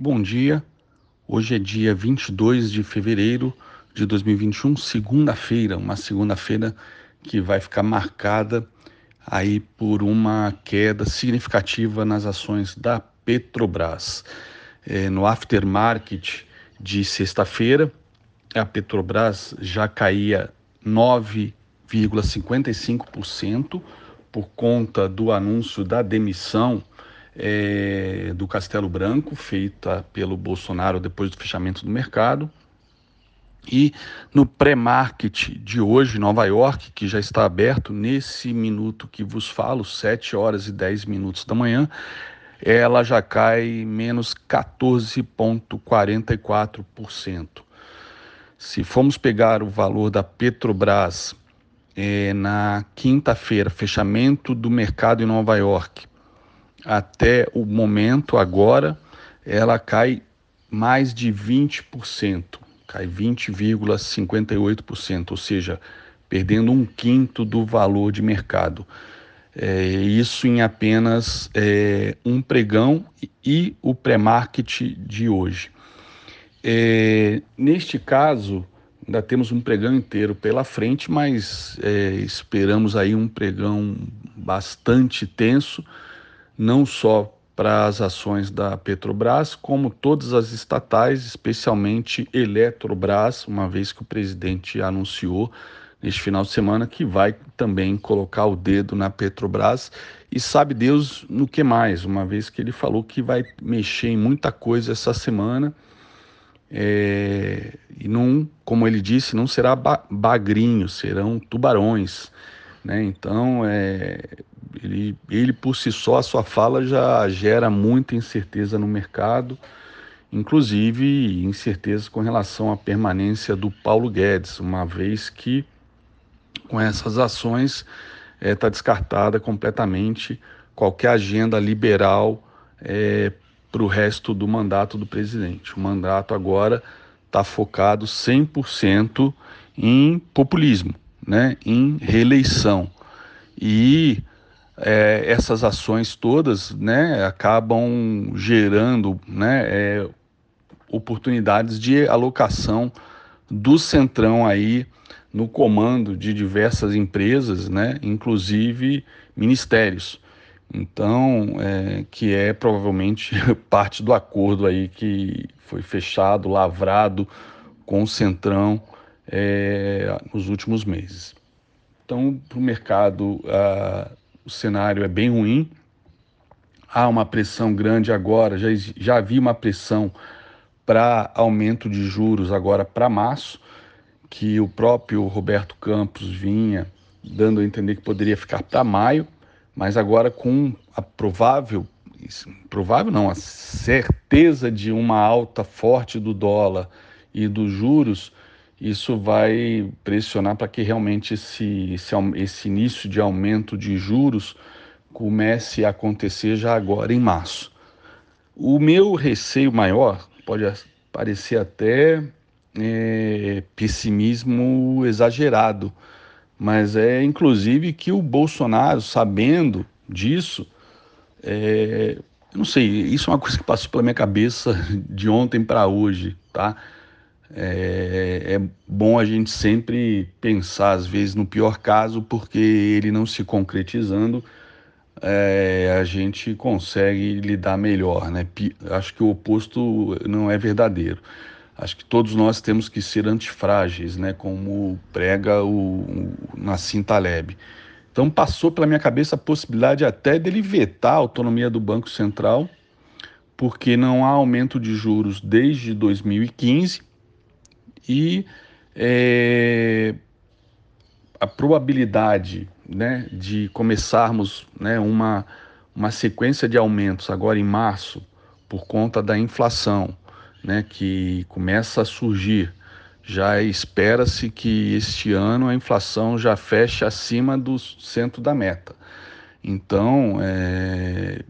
Bom dia. Hoje é dia 22 de fevereiro de 2021, segunda-feira, uma segunda-feira que vai ficar marcada aí por uma queda significativa nas ações da Petrobras. É, no aftermarket de sexta-feira, a Petrobras já caía 9,55% por conta do anúncio da demissão é, do Castelo Branco, feita pelo Bolsonaro depois do fechamento do mercado. E no pré-market de hoje, Nova York, que já está aberto nesse minuto que vos falo, 7 horas e 10 minutos da manhã, ela já cai menos 14,44%. Se formos pegar o valor da Petrobras é, na quinta-feira, fechamento do mercado em Nova York, até o momento agora, ela cai mais de 20%, cai 20,58%, ou seja, perdendo um quinto do valor de mercado. É, isso em apenas é, um pregão e, o pré-market de hoje. É, neste caso, ainda temos um pregão inteiro pela frente, mas é, esperamos aí um pregão bastante tenso não só para as ações da Petrobras, como todas as estatais, especialmente Eletrobras, uma vez que o presidente anunciou neste final de semana que vai também colocar o dedo na Petrobras e sabe Deus no que mais, uma vez que ele falou que vai mexer em muita coisa essa semana. É, e não, como ele disse, não será bagrinho, serão tubarões. Né? Então, é, ele, ele por si só, a sua fala já gera muita incerteza no mercado, inclusive incerteza com relação à permanência do Paulo Guedes, uma vez que com essas ações está é, descartada completamente qualquer agenda liberal é, para o resto do mandato do presidente. O mandato agora está focado 100% em populismo, né, em reeleição. E é, essas ações todas né, acabam gerando né, é, oportunidades de alocação do Centrão aí no comando de diversas empresas, né, inclusive ministérios. Então, é, que é provavelmente parte do acordo aí que foi fechado, lavrado com o Centrão é, nos últimos meses. Então, para o mercado, ah, o cenário é bem ruim. Há uma pressão grande agora, já, já havia uma pressão para aumento de juros agora para março, que o próprio Roberto Campos vinha dando a entender que poderia ficar para maio, mas agora com a provável, provável não, a certeza de uma alta forte do dólar e dos juros, isso vai pressionar para que realmente esse, esse, esse início de aumento de juros comece a acontecer já agora em março. O meu receio maior pode parecer até é, pessimismo exagerado, mas é inclusive que o Bolsonaro, sabendo disso, é, eu não sei, isso é uma coisa que passou pela minha cabeça de ontem para hoje, tá? É, é, bom a gente sempre pensar, às vezes, no pior caso, porque ele não se concretizando, é, a gente consegue lidar melhor. Né? Acho que o oposto não é verdadeiro. Acho que todos nós temos que ser antifrágeis, né? como prega o, o Nassim Taleb. Então passou pela minha cabeça a possibilidade até dele vetar a autonomia do Banco Central, porque não há aumento de juros desde 2015 e é, a probabilidade né, de começarmos né, uma, uma sequência de aumentos agora em março por conta da inflação né, que começa a surgir. Já espera-se que este ano a inflação já feche acima do centro da meta. Então, é,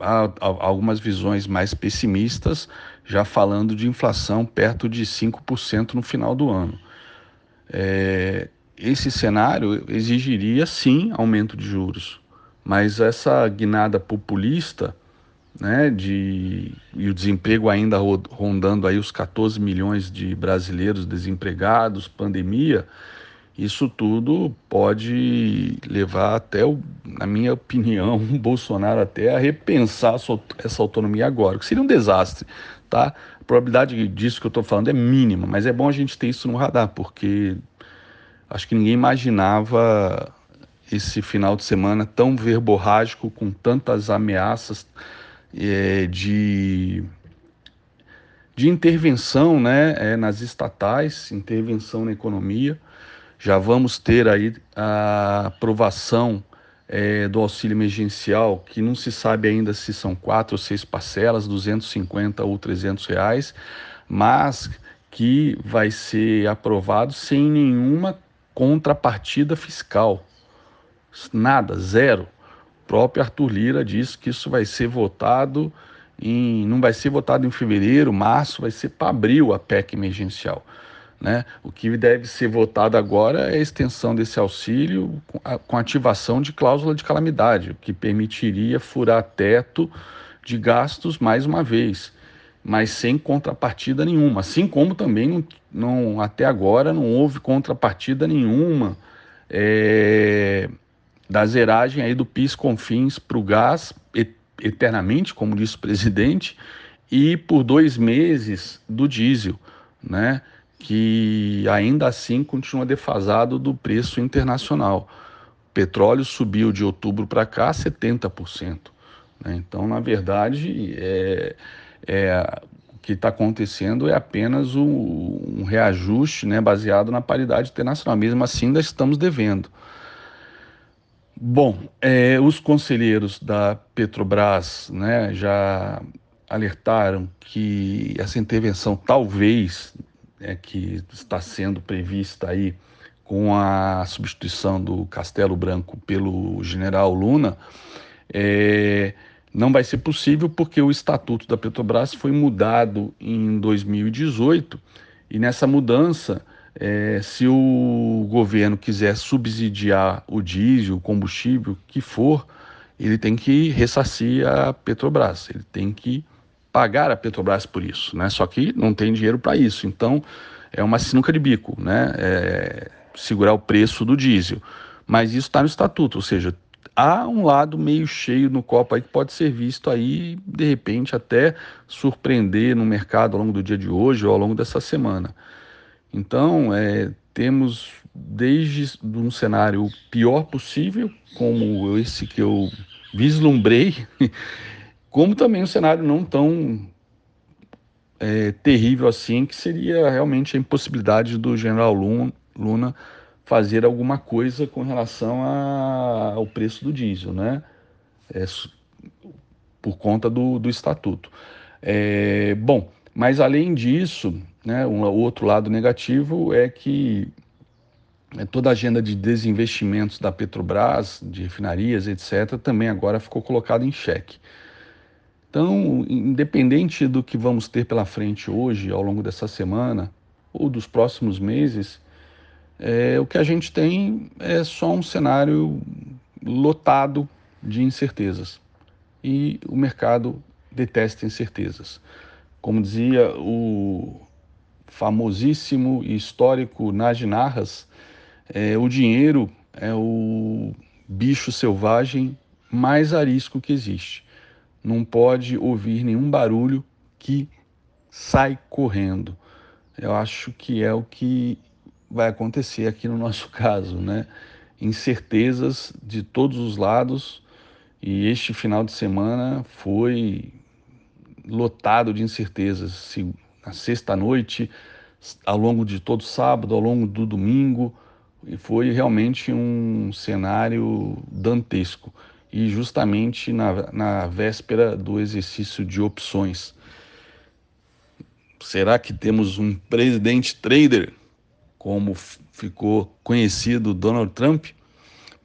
há, algumas visões mais pessimistas, já falando de inflação perto de 5% no final do ano. É, esse cenário exigiria sim aumento de juros, mas essa guinada populista né, de, e o desemprego ainda rondando aí os 14 milhões de brasileiros desempregados, pandemia, isso tudo pode levar até, o, na minha opinião, o Bolsonaro até a repensar essa autonomia agora, que seria um desastre, tá? A probabilidade disso que eu estou falando é mínima, mas é bom a gente ter isso no radar, porque acho que ninguém imaginava esse final de semana tão verborrágico, com tantas ameaças é, de, de intervenção né, é, nas estatais, intervenção na economia. Já vamos ter aí a aprovação é, do auxílio emergencial, que não se sabe ainda se são quatro ou seis parcelas, 250 ou 300 reais, mas que vai ser aprovado sem nenhuma contrapartida fiscal. Nada, zero. O próprio Arthur Lira disse que isso vai ser votado em. não vai ser votado em fevereiro, março, vai ser para abril a PEC emergencial. Né? O que deve ser votado agora é a extensão desse auxílio com ativação de cláusula de calamidade, o que permitiria furar teto de gastos mais uma vez, mas sem contrapartida nenhuma. Assim como também não, não até agora não houve contrapartida nenhuma é, da zeragem aí do PIS Confins para o gás eternamente, como disse o presidente, e por dois meses do diesel, né? Que ainda assim continua defasado do preço internacional. O petróleo subiu de outubro para cá 70%. Né? Então, na verdade, é, é, o que está acontecendo é apenas um, um reajuste né, baseado na paridade internacional. Mesmo assim, ainda estamos devendo. Bom, é, os conselheiros da Petrobras né, já alertaram que essa intervenção talvez é, que está sendo prevista aí com a substituição do Castelo Branco pelo general Luna, é, não vai ser possível porque o estatuto da Petrobras foi mudado em 2018 e nessa mudança, é, se o governo quiser subsidiar o diesel, o combustível que for, ele tem que ressarcir a Petrobras, ele tem que pagar a Petrobras por isso, né? Só que não tem dinheiro para isso. Então é uma sinuca de bico, né? É segurar o preço do diesel. Mas isso está no estatuto, ou seja, há um lado meio cheio no copo aí que pode ser visto aí, de repente, até surpreender no mercado ao longo do dia de hoje ou ao longo dessa semana. Então, é, temos desde um cenário pior possível, como esse que eu vislumbrei, como também um cenário não tão é, terrível assim, que seria realmente a impossibilidade do general Luna fazer alguma coisa com relação a, ao preço do diesel, né? É, por conta do, do estatuto. É, bom, mas além disso, né, um outro lado negativo é que é, toda a agenda de desinvestimentos da Petrobras, de refinarias, etc., também agora ficou colocada em xeque. Então, independente do que vamos ter pela frente hoje, ao longo dessa semana ou dos próximos meses, é, o que a gente tem é só um cenário lotado de incertezas. E o mercado detesta incertezas. Como dizia o famosíssimo e histórico Nagy Narras, é, o dinheiro é o bicho selvagem mais arisco que existe não pode ouvir nenhum barulho que sai correndo. Eu acho que é o que vai acontecer aqui no nosso caso, né? Incertezas de todos os lados e este final de semana foi lotado de incertezas. Na sexta-noite, ao longo de todo sábado, ao longo do domingo, e foi realmente um cenário dantesco e justamente na, na véspera do exercício de opções. Será que temos um presidente trader, como ficou conhecido Donald Trump?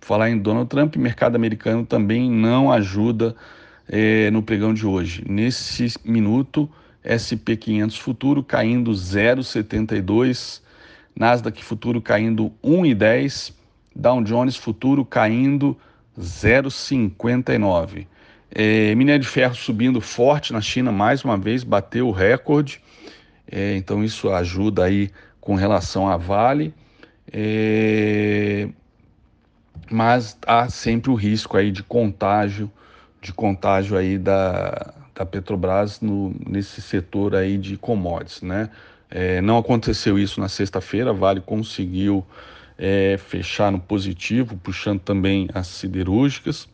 falar em Donald Trump, mercado americano também não ajuda é, no pregão de hoje. Nesse minuto, SP 500 futuro caindo 0,72, Nasdaq futuro caindo 1,10, Dow Jones futuro caindo 0,59. É, minério de ferro subindo forte na China, mais uma vez, bateu o recorde. É, então isso ajuda aí com relação à Vale. É, mas há sempre o risco aí de contágio, de contágio aí da, da Petrobras no, nesse setor aí de commodities, né? É, não aconteceu isso na sexta-feira, a Vale conseguiu é, fechar no positivo, puxando também as siderúrgicas,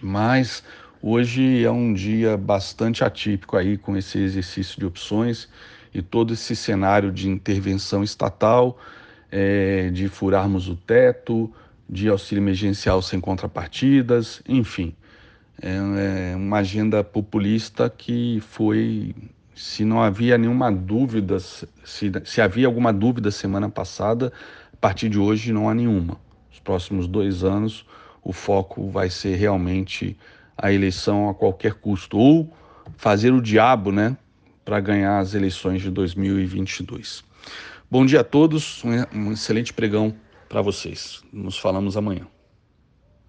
mas hoje é um dia bastante atípico aí com esse exercício de opções e todo esse cenário de intervenção estatal, é, de furarmos o teto, de auxílio emergencial sem contrapartidas, enfim. É, é uma agenda populista que foi, se não havia nenhuma dúvida, se, se havia alguma dúvida semana passada, partir de hoje não há nenhuma. Os próximos dois anos o foco vai ser realmente a eleição a qualquer custo, ou fazer o diabo, né, para ganhar as eleições de 2022. Bom dia a todos, um excelente pregão para vocês. Nos falamos amanhã.